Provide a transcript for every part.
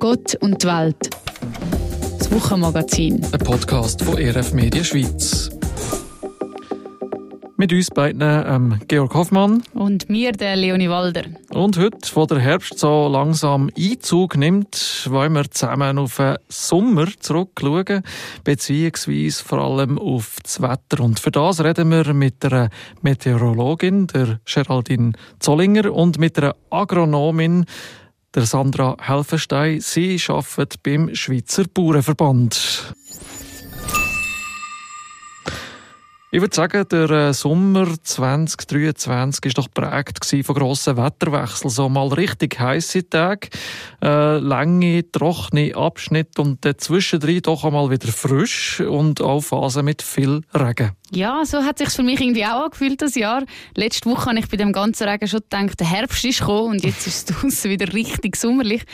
Gott und die Welt. Das Wochenmagazin. Ein Podcast von RF Media Schweiz. Mit uns beiden ähm, Georg Hoffmann. Und mir, der Leonie Walder. Und heute, wo der Herbst so langsam Einzug nimmt, wollen wir zusammen auf den Sommer zurückschauen, beziehungsweise vor allem auf das Wetter. Und für das reden wir mit einer Meteorologin, der Geraldine Zollinger, und mit einer Agronomin, der Sandra Helfenstein. Sie arbeitet beim Schweizer Bauernverband. Ich würde sagen, der äh, Sommer 2023 war doch geprägt von grossen Wetterwechseln. So mal richtig heiße Tage, äh, lange, trockene Abschnitte und zwischendrin doch einmal wieder frisch und auch Phasen mit viel Regen. Ja, so hat sich für mich irgendwie auch angefühlt das Jahr. Letzte Woche habe ich bei dem ganzen Regen schon gedacht, der Herbst ist gekommen und jetzt ist es draußen wieder richtig sommerlich.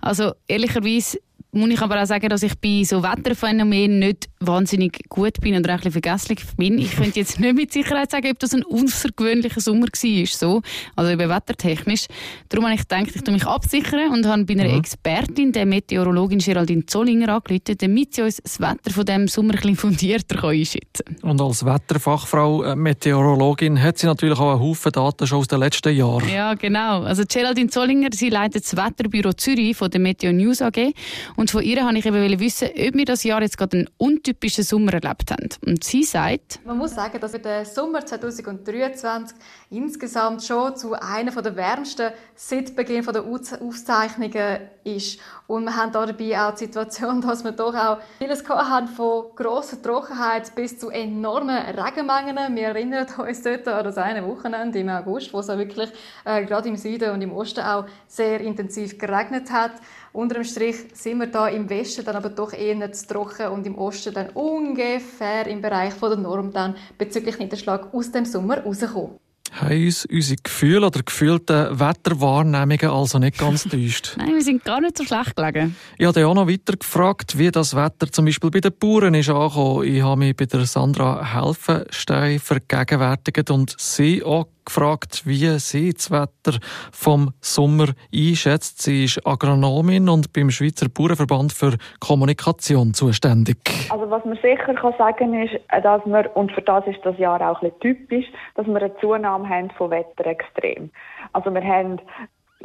Also ehrlicherweise muss ich aber auch sagen, dass ich bei so Wetterphänomenen nicht wahnsinnig gut bin und auch ein bisschen vergesslich bin. Ich könnte jetzt nicht mit Sicherheit sagen, ob das ein außergewöhnlicher Sommer war, so, also eben wettertechnisch. Darum habe ich gedacht, ich mich absichern und habe bei einer mhm. Expertin, der Meteorologin Geraldine Zollinger, angerufen, damit sie uns das Wetter von diesem Sommer ein bisschen fundierter einschätzen kann. Und als Wetterfachfrau, äh, Meteorologin, hat sie natürlich auch einen Haufen Daten schon aus den letzten Jahren. Ja, genau. Also Geraldine Zollinger, sie leitet das Wetterbüro Zürich von der Meteo News AG und von ihr wollte ich eben wissen, ob wir das Jahr jetzt gerade einen untypischen Sommer erlebt haben. Und sie sagt... Man muss sagen, dass der Sommer 2023 insgesamt schon zu einer der wärmsten seit Beginn der Aufzeichnungen ist. Und wir haben dabei auch die Situation, dass wir doch auch vieles haben von grosser Trockenheit bis zu enormen Regenmengen. Wir erinnern uns dort an das eine Wochenende im August, wo es wirklich äh, gerade im Süden und im Osten auch sehr intensiv geregnet hat. Unter dem Strich sind wir da im Westen dann aber doch eher zu trocken und im Osten dann ungefähr im Bereich von der Norm dann bezüglich Niederschlag aus dem Sommer rausgekommen haben uns unsere Gefühle oder gefühlten Wetterwahrnehmungen also nicht ganz täuscht. Nein, wir sind gar nicht so schlecht gelegen. Ich habe auch noch weiter gefragt, wie das Wetter zum Beispiel bei den Bauern ist angekommen. Ich habe mich bei der Sandra Helfenstein vergegenwärtigt und sie auch gefragt, wie sie das Wetter vom Sommer einschätzt. Sie ist Agronomin und beim Schweizer Bauernverband für Kommunikation zuständig. Also was man sicher kann sagen ist, dass wir, und für das ist das Jahr auch ein typisch, dass wir eine Zunahme haben von Wetterextremen. Also wir haben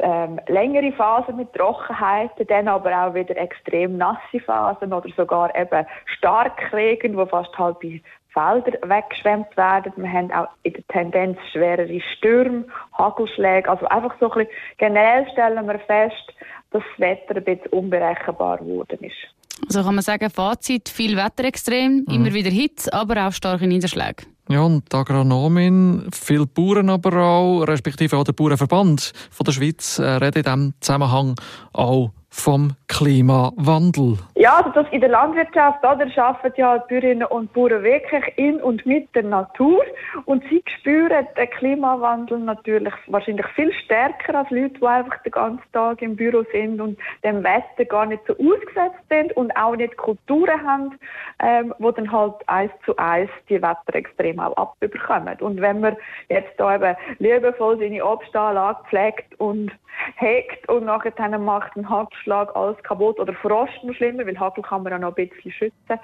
ähm, längere Phasen mit Trockenheiten, dann aber auch wieder extrem nasse Phasen oder sogar eben Starkregen, wo fast halbe Felder weggeschwemmt werden. Wir haben auch in der Tendenz schwerere Stürme, Hagelschläge. Also einfach so ein bisschen, generell stellen wir fest, dass das Wetter ein bisschen unberechenbar geworden ist. Also kann man sagen, Fazit, viel Wetterextrem, mhm. immer wieder Hitze, aber auch starke Niederschläge. Ja, und die Agronomin, viele Bauern aber auch, respektive auch der Bauernverband von der Schweiz, äh, redet in diesem Zusammenhang auch vom Klimawandel? Ja, also das in der Landwirtschaft, da arbeiten ja die Bäuerinnen und Bauern wirklich in und mit der Natur und sie spüren den Klimawandel natürlich wahrscheinlich viel stärker als Leute, die einfach den ganzen Tag im Büro sind und dem Wetter gar nicht so ausgesetzt sind und auch nicht Kulturen haben, ähm, wo dann halt eins zu eins die Wetterextreme auch abbekommen. Und wenn man jetzt da eben liebevoll seine Obstanlage pflegt und hegt und nachher macht ein Hagelschlag alles kaputt oder Frost noch schlimmer, weil Hagel kann man auch noch ein bisschen schützen.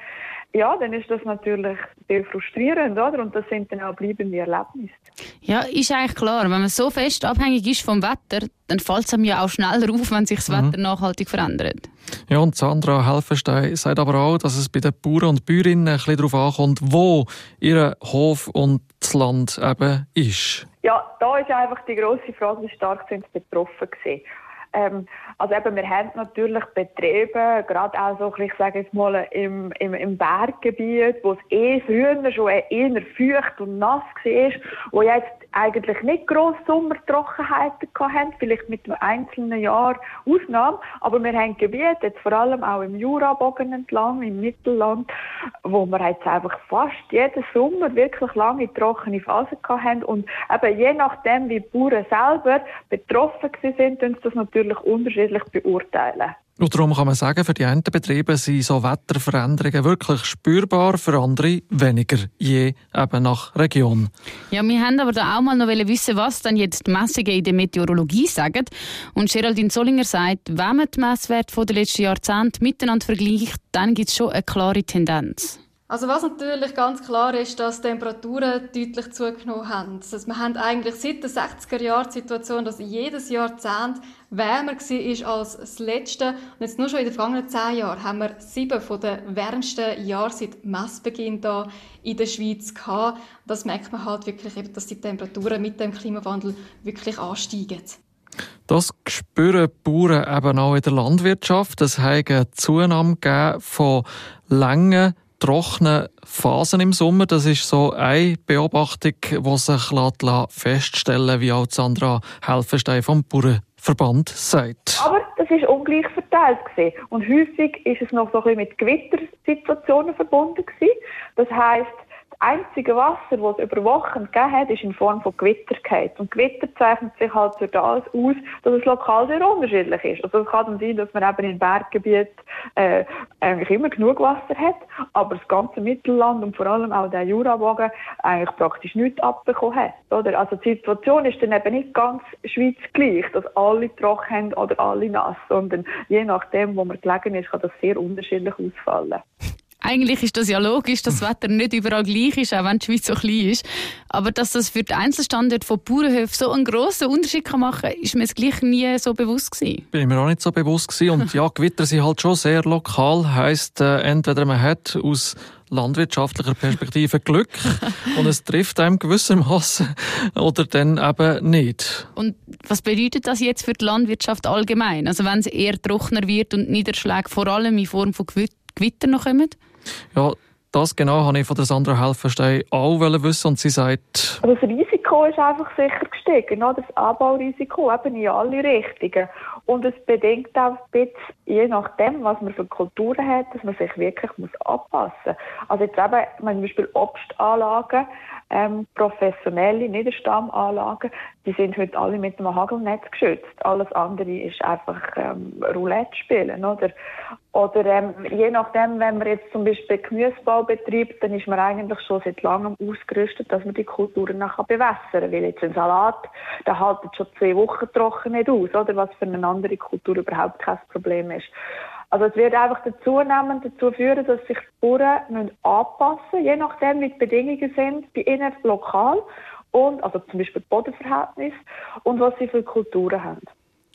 Ja, dann ist das natürlich sehr frustrierend, oder? Und das sind dann auch bleibende Erlebnisse. Ja, ist eigentlich klar. Wenn man so fest abhängig ist vom Wetter, dann fällt es einem ja auch schneller auf, wenn sich das mhm. Wetter nachhaltig verändert. Ja, und Sandra Helfenstein sagt aber auch, dass es bei den Bauern und Bäuerinnen ein bisschen darauf ankommt, wo ihr Hof und das Land eben ist. Ja, da ist einfach die grosse Frage, wie stark sind sie betroffen gewesen. Ähm, also eben, wir haben natürlich Betriebe, gerade auch so, ich sage jetzt mal, im, im, im Berggebiet, wo es eh früher schon eher feucht und nass war, wo jetzt eigentlich nicht grosse Sommertrockenheiten hatten, vielleicht mit einem einzelnen Jahr Ausnahme, aber wir haben Gebiete, jetzt vor allem auch im Jurabogen entlang, im Mittelland, wo wir jetzt einfach fast jeden Sommer wirklich lange trockene Phasen hatten und eben je nachdem, wie die Bauern selber betroffen sind, uns das natürlich natürlich unterschiedlich beurteilen. Und darum kann man sagen, für die einen Betriebe sind so Wetterveränderungen wirklich spürbar, für andere weniger, je eben nach Region. Ja, wir haben aber da auch mal noch wissen, was dann jetzt die Messungen in der Meteorologie sagen. Und Geraldine Zollinger sagt, wenn man die Messwerte der letzten Jahrzehnte miteinander vergleicht, dann gibt es schon eine klare Tendenz. Also was natürlich ganz klar ist, dass die Temperaturen deutlich zugenommen haben. Also wir haben eigentlich seit den 60er Jahren die Situation, dass jedes Jahrzehnt wärmer war als das letzte. Und jetzt nur schon in den vergangenen zehn Jahren haben wir sieben von den wärmsten Jahren seit Messbeginn da in der Schweiz gehabt. Das merkt man halt wirklich, dass die Temperaturen mit dem Klimawandel wirklich ansteigen. Das spüren die Bauern eben auch in der Landwirtschaft. Es hat eine Zunahme von langen trockenen Phasen im Sommer. Das ist so eine Beobachtung, die sich feststellen wie auch Sandra Helfenstein vom Bauernverband sagt. Aber das ist ungleich verteilt gewesen. und häufig ist es noch so ein bisschen mit Gewittersituationen verbunden gewesen. Das das einzige Wasser, das es über Wochen gegeben hat, ist in Form von Gewitter gehabt. Und Gewitter zeichnet sich halt durch das aus, dass es lokal sehr unterschiedlich ist. Also es kann dann sein, dass man eben im Berggebiet äh, eigentlich immer genug Wasser hat, aber das ganze Mittelland und vor allem auch der Jurabogen eigentlich praktisch nichts abbekommen hat. Oder? Also die Situation ist dann eben nicht ganz Schweiz gleich, dass alle trocken haben oder alle nass, sondern je nachdem, wo man gelegen ist, kann das sehr unterschiedlich ausfallen. Eigentlich ist das ja logisch, dass das Wetter nicht überall gleich ist, auch wenn die Schweiz so klein ist. Aber dass das für den Einzelstandort von Bauernhöfen so einen grossen Unterschied machen kann, ist mir jetzt gleich nie so bewusst gewesen. Bin mir auch nicht so bewusst gewesen. Und ja, Gewitter sind halt schon sehr lokal. Heisst, äh, entweder man hat aus landwirtschaftlicher Perspektive Glück und es trifft einem gewissermaßen oder dann eben nicht. Und was bedeutet das jetzt für die Landwirtschaft allgemein? Also wenn es eher trockener wird und Niederschläge vor allem in Form von Gewitter noch kommen? Ja, das genau habe ich von der Sandra Helfenstein auch wissen und sie sagt... Das Risiko ist einfach sicher gestiegen, das Anbaurisiko eben in alle Richtungen. Und es bedingt auch ein bisschen, je nachdem, was man für Kulturen hat, dass man sich wirklich muss anpassen muss. Also jetzt eben, zum Beispiel Obstanlagen, ähm, professionelle Niederstammanlagen, die sind heute alle mit einem Hagelnetz geschützt. Alles andere ist einfach ähm, Roulette spielen, oder? Oder ähm, je nachdem, wenn man jetzt zum Beispiel Gemüsebau betreibt, dann ist man eigentlich schon seit langem ausgerüstet, dass man die Kulturen nachher bewässern kann. Weil jetzt ein Salat, der haltet schon zwei Wochen trocken nicht aus, oder? Was für eine andere Kultur überhaupt kein Problem ist. Also es wird einfach zunehmend dazu führen, dass sich die Bauern anpassen müssen, je nachdem, wie die Bedingungen sind, bei ihnen lokal und, also zum Beispiel Bodenverhältnis und was sie für Kulturen haben.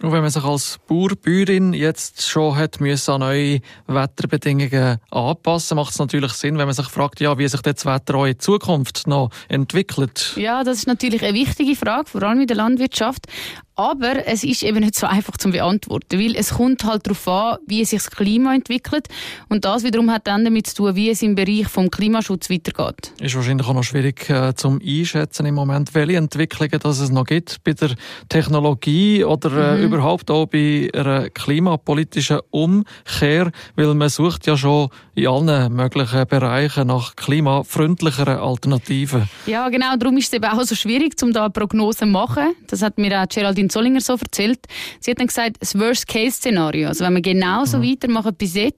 Und wenn man sich als Bauer, Bäuerin jetzt schon hat müssen an neue Wetterbedingungen anpassen, macht es natürlich Sinn, wenn man sich fragt, ja, wie sich das Wetter auch in Zukunft noch entwickelt. Ja, das ist natürlich eine wichtige Frage, vor allem in der Landwirtschaft. Aber es ist eben nicht so einfach zu beantworten, weil es kommt halt darauf an, wie sich das Klima entwickelt. Und das wiederum hat dann damit zu tun, wie es im Bereich vom Klimaschutz weitergeht. Ist wahrscheinlich auch noch schwierig äh, zum Einschätzen im Moment, welche Entwicklungen dass es noch gibt bei der Technologie oder äh, mhm. überhaupt auch bei einer klimapolitischen Umkehr, weil man sucht ja schon in allen möglichen Bereichen nach klimafreundlicheren Alternativen. Ja, genau. Darum ist es eben auch so schwierig, um da eine Prognose zu machen. Das hat mir auch Geraldine Zollinger so erzählt. Sie hat dann gesagt, das Worst-Case-Szenario, also wenn wir genauso mhm. weitermachen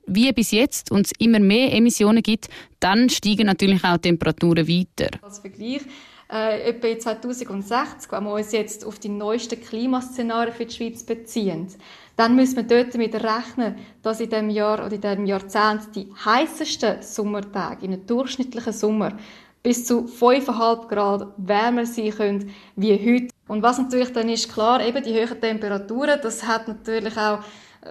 wie bis jetzt und es immer mehr Emissionen gibt, dann steigen natürlich auch die Temperaturen weiter. Als Vergleich, äh, etwa 2060, wenn wir uns jetzt auf die neuesten Klimaszenarien für die Schweiz beziehen, dann müssen wir dort damit rechnen, dass in diesem Jahr oder in diesem Jahrzehnt die heißesten Sommertage in einem durchschnittlichen Sommer bis zu 5,5 Grad wärmer sein können wie heute. Und was natürlich dann ist, klar, eben die hohen Temperaturen, das hat natürlich auch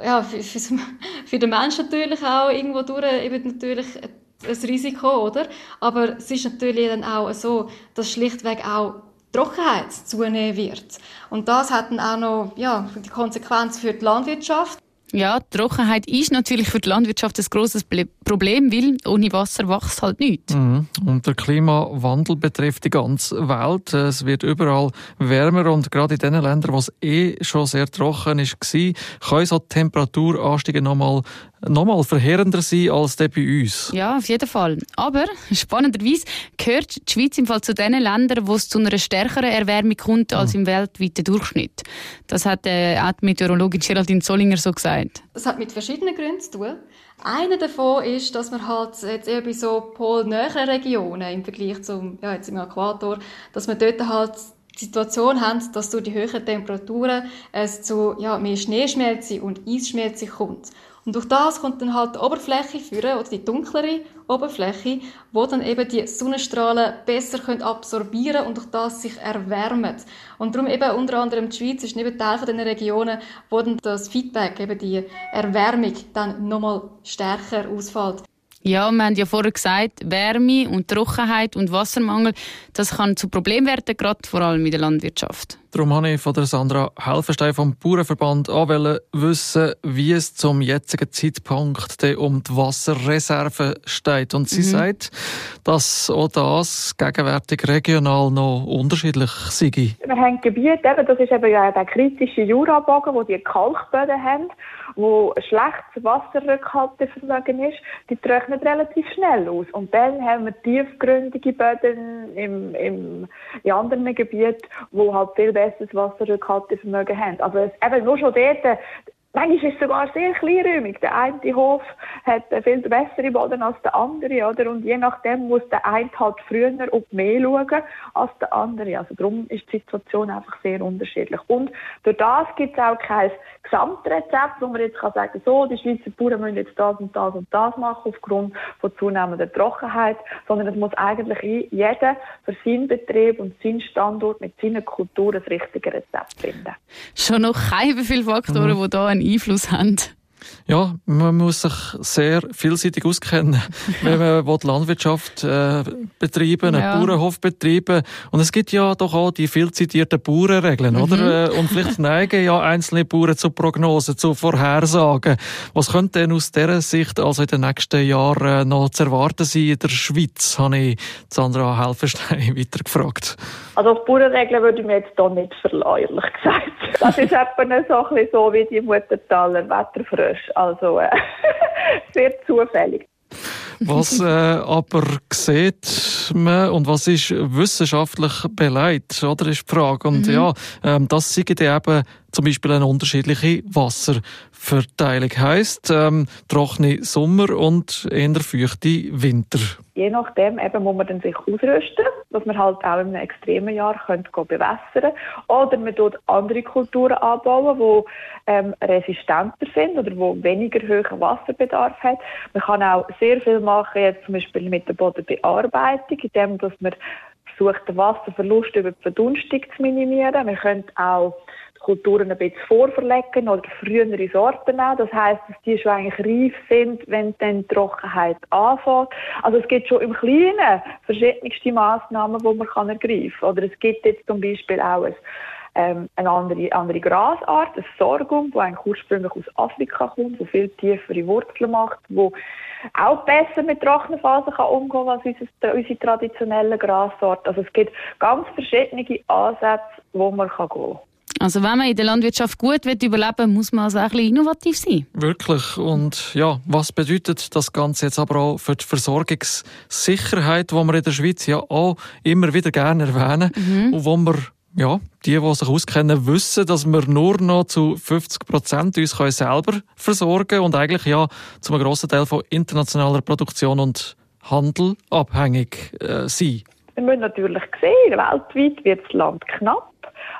ja, für, für, für den Menschen natürlich auch irgendwo durch eben natürlich ein Risiko, oder? Aber es ist natürlich dann auch so, dass schlichtweg auch Trockenheit zunehmen wird. Und das hat dann auch noch ja, die Konsequenz für die Landwirtschaft. Ja, Trockenheit ist natürlich für die Landwirtschaft ein grosses Problem, weil ohne Wasser wächst halt nichts. Mhm. Und der Klimawandel betrifft die ganze Welt. Es wird überall wärmer und gerade in den Ländern, wo es eh schon sehr trocken ist, können so Temperaturanstiege nochmal nochmal verheerender sein als der bei uns. Ja, auf jeden Fall. Aber spannenderweise gehört die Schweiz im Fall zu den Ländern, wo es zu einer stärkeren Erwärmung kommt als im weltweiten Durchschnitt. Das hat äh, auch die Meteorologin Geraldine Zollinger so gesagt. Das hat mit verschiedenen Gründen zu tun. Einer davon ist, dass man halt jetzt eher bei so polnäheren Regionen im Vergleich zum, ja, jetzt im Äquator, dass man dort halt die Situation haben, dass durch die höheren Temperaturen es zu ja, mehr Schneeschmelze und Eisschmelze kommt. Und durch das kommt dann halt die Oberfläche führen, oder die dunklere Oberfläche, wo dann eben die Sonnenstrahlen besser können absorbieren und durch das sich erwärmen. Und darum eben unter anderem die Schweiz ist eben Teil von den Regionen, wo dann das Feedback, eben die Erwärmung dann nochmal stärker ausfällt. Ja, wir haben ja vorher gesagt, Wärme und Trockenheit und Wassermangel, das kann zu Problemen werden, gerade vor allem in der Landwirtschaft. Darum habe ich von der Sandra Helfenstein vom Bauernverband an wissen, wie es zum jetzigen Zeitpunkt um die Wasserreserve steht. Und sie mhm. sagt, dass auch das gegenwärtig regional noch unterschiedlich sei. Wir haben Gebiete, eben, das ist eben ja der kritische Jurabogen, wo die Kalkböden haben, wo schlechtes Wasserrückhaltevermögen ist, die trocknen relativ schnell aus. Und dann haben wir tiefgründige Böden im, im, in anderen Gebieten, wo halt viel besseres Wasserrückhaltevermögen haben. Also es, eben nur schon dort, Manchmal ist es sogar sehr kleinräumig. Der eine Hof hat viel bessere Boden als der andere, oder? Und je nachdem muss der eine halt früher auf mehr schauen als der andere. Also darum ist die Situation einfach sehr unterschiedlich. Und durch das gibt es auch kein Gesamtrezept, wo man jetzt kann sagen, so, die Schweizer Bauern müssen jetzt das und das und das machen aufgrund von zunehmender Trockenheit, sondern es muss eigentlich jeder für seinen Betrieb und seinen Standort mit seiner Kultur das richtige Rezept finden. Schon noch keine viele Faktoren, mhm. die da Einfluss haben. Ja, man muss sich sehr vielseitig auskennen, wenn man die Landwirtschaft äh, betreiben, ja. einen Bauernhof betreiben. Und es gibt ja doch auch die viel zitierten Bauernregeln, mhm. oder? Äh, und vielleicht neigen ja einzelne Bauern zu Prognosen, zu Vorhersagen. Was könnte denn aus dieser Sicht also in den nächsten Jahren äh, noch zu erwarten sein in der Schweiz, habe ich Sandra Helfenstein weitergefragt. Also auf Bauernregeln würde ich mir jetzt hier nicht verlassen, ehrlich gesagt. Das ist etwa so, ein bisschen so wie die Muttertaler Wetterfrösche. Also äh, sehr zufällig. Was äh, aber sieht man und was ist wissenschaftlich beleidigt, oder ist die Frage. Und mhm. ja, ähm, das sind eben zum Beispiel eine unterschiedliche Wasserverteilung. Heißt ähm, trockene Sommer und eher feuchte Winter. Je nachdem eben muss man dann sich ausrüsten, dass man halt auch in einem extremen Jahr könnte bewässern oder man tut andere Kulturen anbauen, die ähm, resistenter sind oder wo weniger hohen Wasserbedarf hat. Man kann auch sehr viel machen, jetzt zum Beispiel mit der Bodenbearbeitung, indem dass man versucht, den Wasserverlust über die Verdunstung zu minimieren. Man könnte auch Kulturen ein bisschen vorverlegen oder frühere Sorten nehmen. Das heisst, dass die schon eigentlich reif sind, wenn dann die Trockenheit anfängt. Also es gibt schon im Kleinen verschiedenste Massnahmen, die man kann ergreifen kann. Oder es gibt jetzt zum Beispiel auch ein ähm, eine andere, andere Grasart, ein Sorghum, das eigentlich ursprünglich aus Afrika kommt, das viel tiefere Wurzeln macht, wo auch besser mit Trockenphasen kann umgehen als unsere, unsere traditionelle Grasart. Also es gibt ganz verschiedene Ansätze, wo man kann gehen kann. Also wenn man in der Landwirtschaft gut wird überleben muss man also ein bisschen innovativ sein. Wirklich. Und ja, was bedeutet das Ganze jetzt aber auch für die Versorgungssicherheit, die wir in der Schweiz ja auch immer wieder gerne erwähnen mhm. und wo wir ja, die, die sich auskennen, wissen, dass wir nur noch zu 50 Prozent uns selber versorgen können und eigentlich ja zu einem grossen Teil von internationaler Produktion und Handel abhängig äh, sind. Wir müssen natürlich sehen, weltweit wird das Land knapp.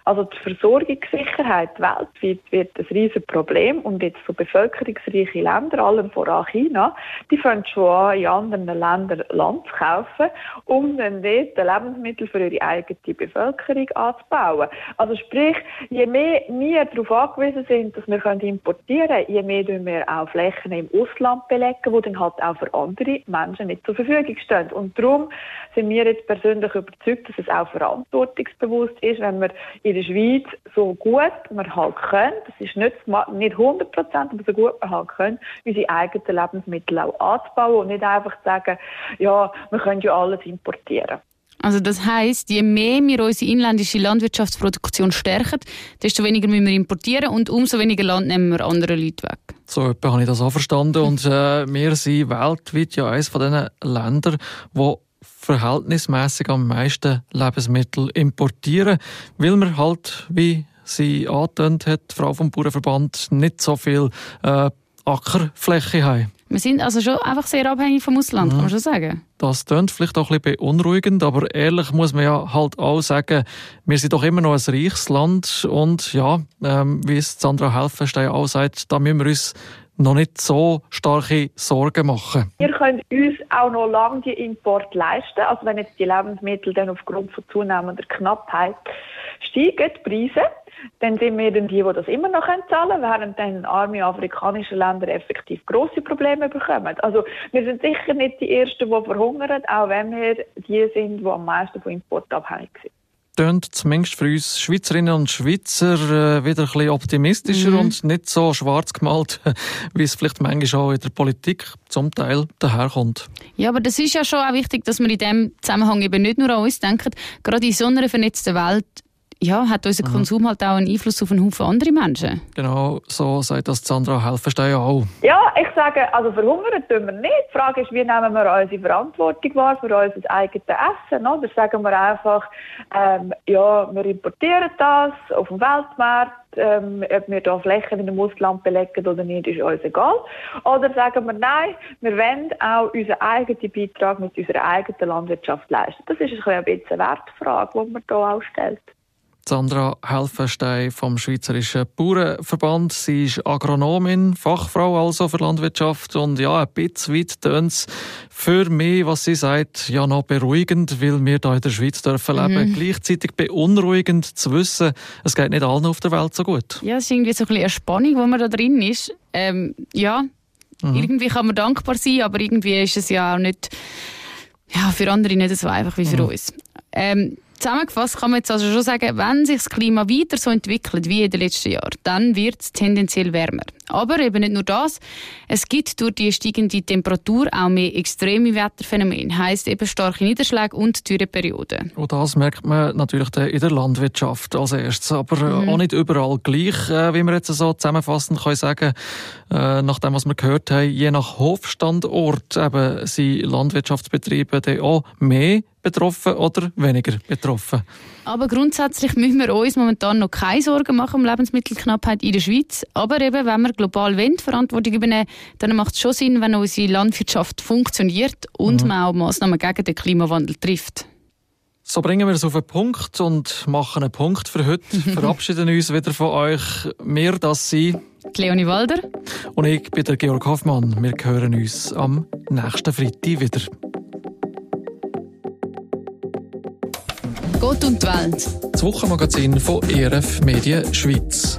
Also die Versorgungssicherheit weltweit wird ein riesiges Problem und jetzt so bevölkerungsreiche Länder, allem voran China, die fangen schon an, in anderen Ländern Land zu kaufen, um dann dort Lebensmittel für ihre eigene Bevölkerung anzubauen. Also sprich, je mehr wir darauf angewiesen sind, dass wir importieren können, je mehr tun wir auch Flächen im Ausland belegen, die dann halt auch für andere Menschen nicht zur Verfügung stehen. Und darum sind wir jetzt persönlich überzeugt, dass es auch verantwortungsbewusst ist, wenn wir in der Schweiz so gut wir halt können, das ist nicht, nicht 100 Prozent, aber so gut wir halt können, unsere eigenen Lebensmittel auch anzubauen und nicht einfach zu sagen, ja, wir können ja alles importieren. Also das heißt, je mehr wir unsere inländische Landwirtschaftsproduktion stärken, desto weniger müssen wir importieren und umso weniger Land nehmen wir anderen Leuten weg. So etwa habe ich das auch verstanden. Und äh, wir sind weltweit ja eines von diesen Ländern, wo verhältnismäßig am meisten Lebensmittel importieren, weil wir halt, wie sie angetönt hat, Frau vom Bauernverband, nicht so viel äh, Ackerfläche haben. Wir sind also schon einfach sehr abhängig vom Ausland, mhm. kann man schon sagen. Das klingt vielleicht auch ein bisschen beunruhigend, aber ehrlich muss man ja halt auch sagen, wir sind doch immer noch ein reiches Land und ja, ähm, wie es Sandra Helfenstein auch sagt, da müssen wir uns noch nicht so starke Sorgen machen. Wir können uns auch noch lange die Import leisten. Also wenn jetzt die Lebensmittel dann aufgrund von zunehmender Knappheit steigen, die Preise, dann sind wir dann die, die das immer noch zahlen können, während dann arme afrikanische Länder effektiv grosse Probleme bekommen. Also wir sind sicher nicht die Ersten, die verhungern, auch wenn wir die sind, die am meisten von Import abhängig sind tönt zumindest für uns Schweizerinnen und Schweizer äh, wieder ein bisschen optimistischer mhm. und nicht so schwarz gemalt, wie es vielleicht manchmal auch in der Politik zum Teil daherkommt. Ja, aber das ist ja schon auch wichtig, dass wir in diesem Zusammenhang eben nicht nur an uns denken. Gerade in so einer vernetzten Welt ja, hat unser mhm. Konsum halt auch einen Einfluss auf einen Haufen andere Menschen. Genau, so sagt das Sandra Helfenstein auch. Ja, ich sage, also verhungern tun wir nicht. Die Frage ist, wie nehmen wir unsere Verantwortung wahr für unser eigenes Essen? Oder sagen wir einfach, ähm, ja, wir importieren das auf dem Weltmarkt, ähm, ob wir da Flächen in einem Ausland belegen oder nicht, ist uns egal. Oder sagen wir, nein, wir wollen auch unseren eigenen Beitrag mit unserer eigenen Landwirtschaft leisten. Das ist ein bisschen eine Wertfrage, die man hier auch stellt. Sandra Helfenstein vom Schweizerischen Bauernverband. Sie ist Agronomin, Fachfrau also für Landwirtschaft und ja, ein bisschen weit tönt für mich, was sie sagt, ja noch beruhigend, weil wir hier in der Schweiz dürfen leben. Mhm. Gleichzeitig beunruhigend zu wissen, es geht nicht allen auf der Welt so gut. Ja, es ist irgendwie so ein bisschen eine Spannung, wo man da drin ist. Ähm, ja, mhm. irgendwie kann man dankbar sein, aber irgendwie ist es ja auch nicht, ja, für andere nicht so einfach wie für mhm. uns. Ähm, Zusammengefasst kann man jetzt also schon sagen, wenn sich das Klima weiter so entwickelt wie in den letzten Jahren, dann wird es tendenziell wärmer. Aber eben nicht nur das, es gibt durch die steigende Temperatur auch mehr extreme Wetterphänomene, heisst eben starke Niederschläge und Dürreperioden. Und das merkt man natürlich in der Landwirtschaft als erstes, aber äh, mhm. auch nicht überall gleich, äh, wie wir jetzt so zusammenfassend können sagen, äh, nach dem, was wir gehört haben, je nach Hofstandort eben sind Landwirtschaftsbetriebe dann auch mehr betroffen oder weniger betroffen. Aber grundsätzlich müssen wir uns momentan noch keine Sorgen machen um Lebensmittelknappheit in der Schweiz. Aber eben, wenn wir global wollen, Verantwortung übernehmen, dann macht es schon Sinn, wenn unsere Landwirtschaft funktioniert und mhm. man auch Massnahmen gegen den Klimawandel trifft. So bringen wir es auf den Punkt und machen einen Punkt für heute. Verabschieden uns wieder von euch. Wir, das sind Leonie Walder und ich bin der Georg Hoffmann. Wir hören uns am nächsten Freitag wieder. Gott und die Welt. Das Wochenmagazin von ERF Medien Schweiz.